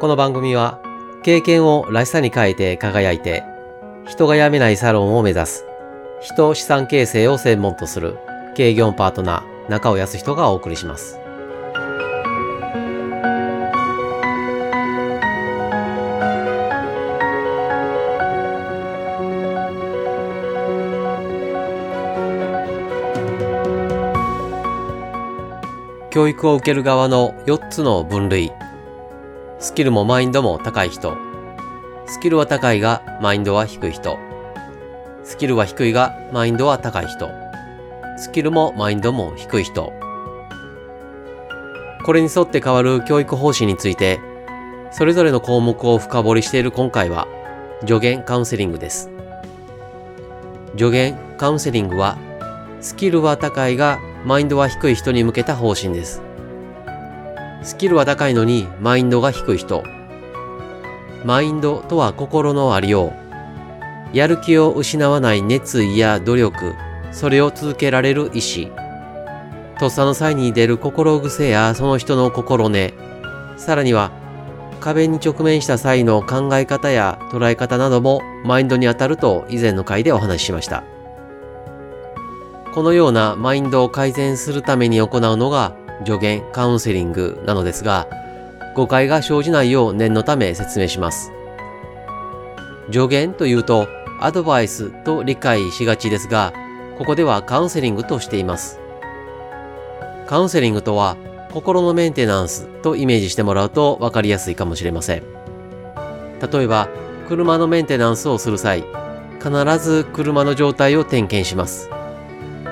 この番組は経験をらしさに変えて輝いて人が辞めないサロンを目指す人資産形成を専門とする経業パートナー中尾康人がお送りします。教育を受ける側の4つの分類。スキルもマインドも高い人。スキルは高いがマインドは低い人。スキルは低いがマインドは高い人。スキルもマインドも低い人。これに沿って変わる教育方針についてそれぞれの項目を深掘りしている今回は助言カウンセリングです。助言カウンセリングはスキルは高いがマインドは低い人に向けた方針です。スキルは高いのにマインドが低い人。マインドとは心のありよう。やる気を失わない熱意や努力、それを続けられる意志。とっさの際に出る心癖やその人の心根。さらには壁に直面した際の考え方や捉え方などもマインドに当たると以前の回でお話ししました。このようなマインドを改善するために行うのが助言カウンセリングなのですが、誤解が生じないよう念のため説明します。助言というとアドバイスと理解しがちですが、ここではカウンセリングとしています。カウンセリングとは心のメンテナンスとイメージしてもらうと分かりやすいかもしれません。例えば、車のメンテナンスをする際、必ず車の状態を点検します。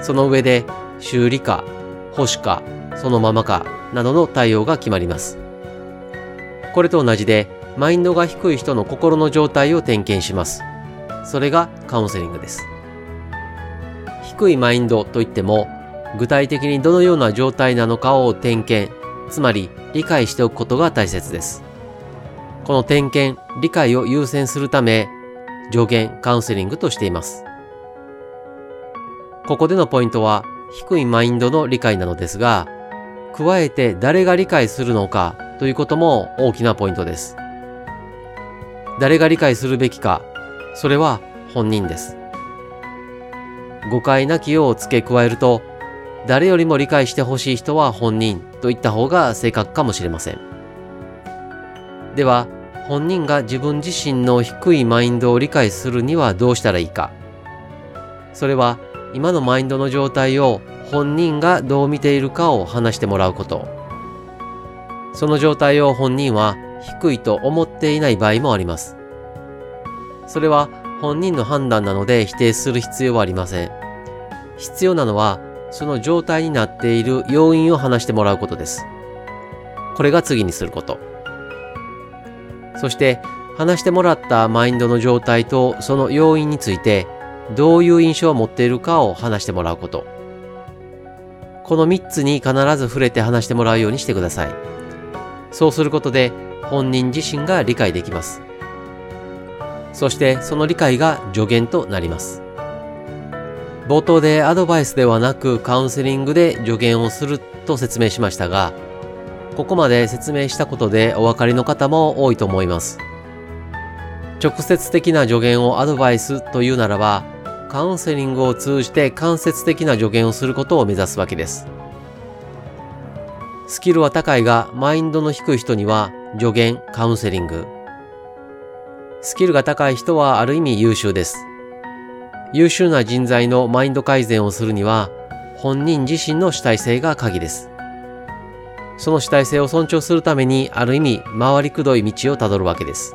その上で修理か保守かそのままかなどの対応が決まります。これと同じでマインドが低い人の心の状態を点検します。それがカウンセリングです。低いマインドといっても具体的にどのような状態なのかを点検、つまり理解しておくことが大切です。この点検、理解を優先するため、助言カウンセリングとしています。ここでのポイントは低いマインドの理解なのですが、加えて誰が理解するのかということも大きなポイントです。誰が理解するべきか、それは本人です。誤解なきよう付け加えると、誰よりも理解してほしい人は本人と言った方が正確かもしれません。では、本人が自分自身の低いマインドを理解するにはどうしたらいいか。それは今のマインドの状態を本人がどう見ているかを話してもらうこと。その状態を本人は低いと思っていない場合もあります。それは本人の判断なので否定する必要はありません。必要なのはその状態になっている要因を話してもらうことです。これが次にすること。そして話してもらったマインドの状態とその要因についてどういう印象を持っているかを話してもらうこと。この3つに必ず触れて話してもらうようにしてください。そうすることで本人自身が理解できます。そしてその理解が助言となります。冒頭でアドバイスではなくカウンセリングで助言をすると説明しましたが、ここまで説明したことでお分かりの方も多いと思います。直接的な助言をアドバイスというならば、カウンセリングを通じて間接的な助言をすることを目指すわけです。スキルは高いがマインドの低い人には助言、カウンセリング。スキルが高い人はある意味優秀です。優秀な人材のマインド改善をするには本人自身の主体性が鍵です。その主体性を尊重するためにある意味回りくどい道をたどるわけです。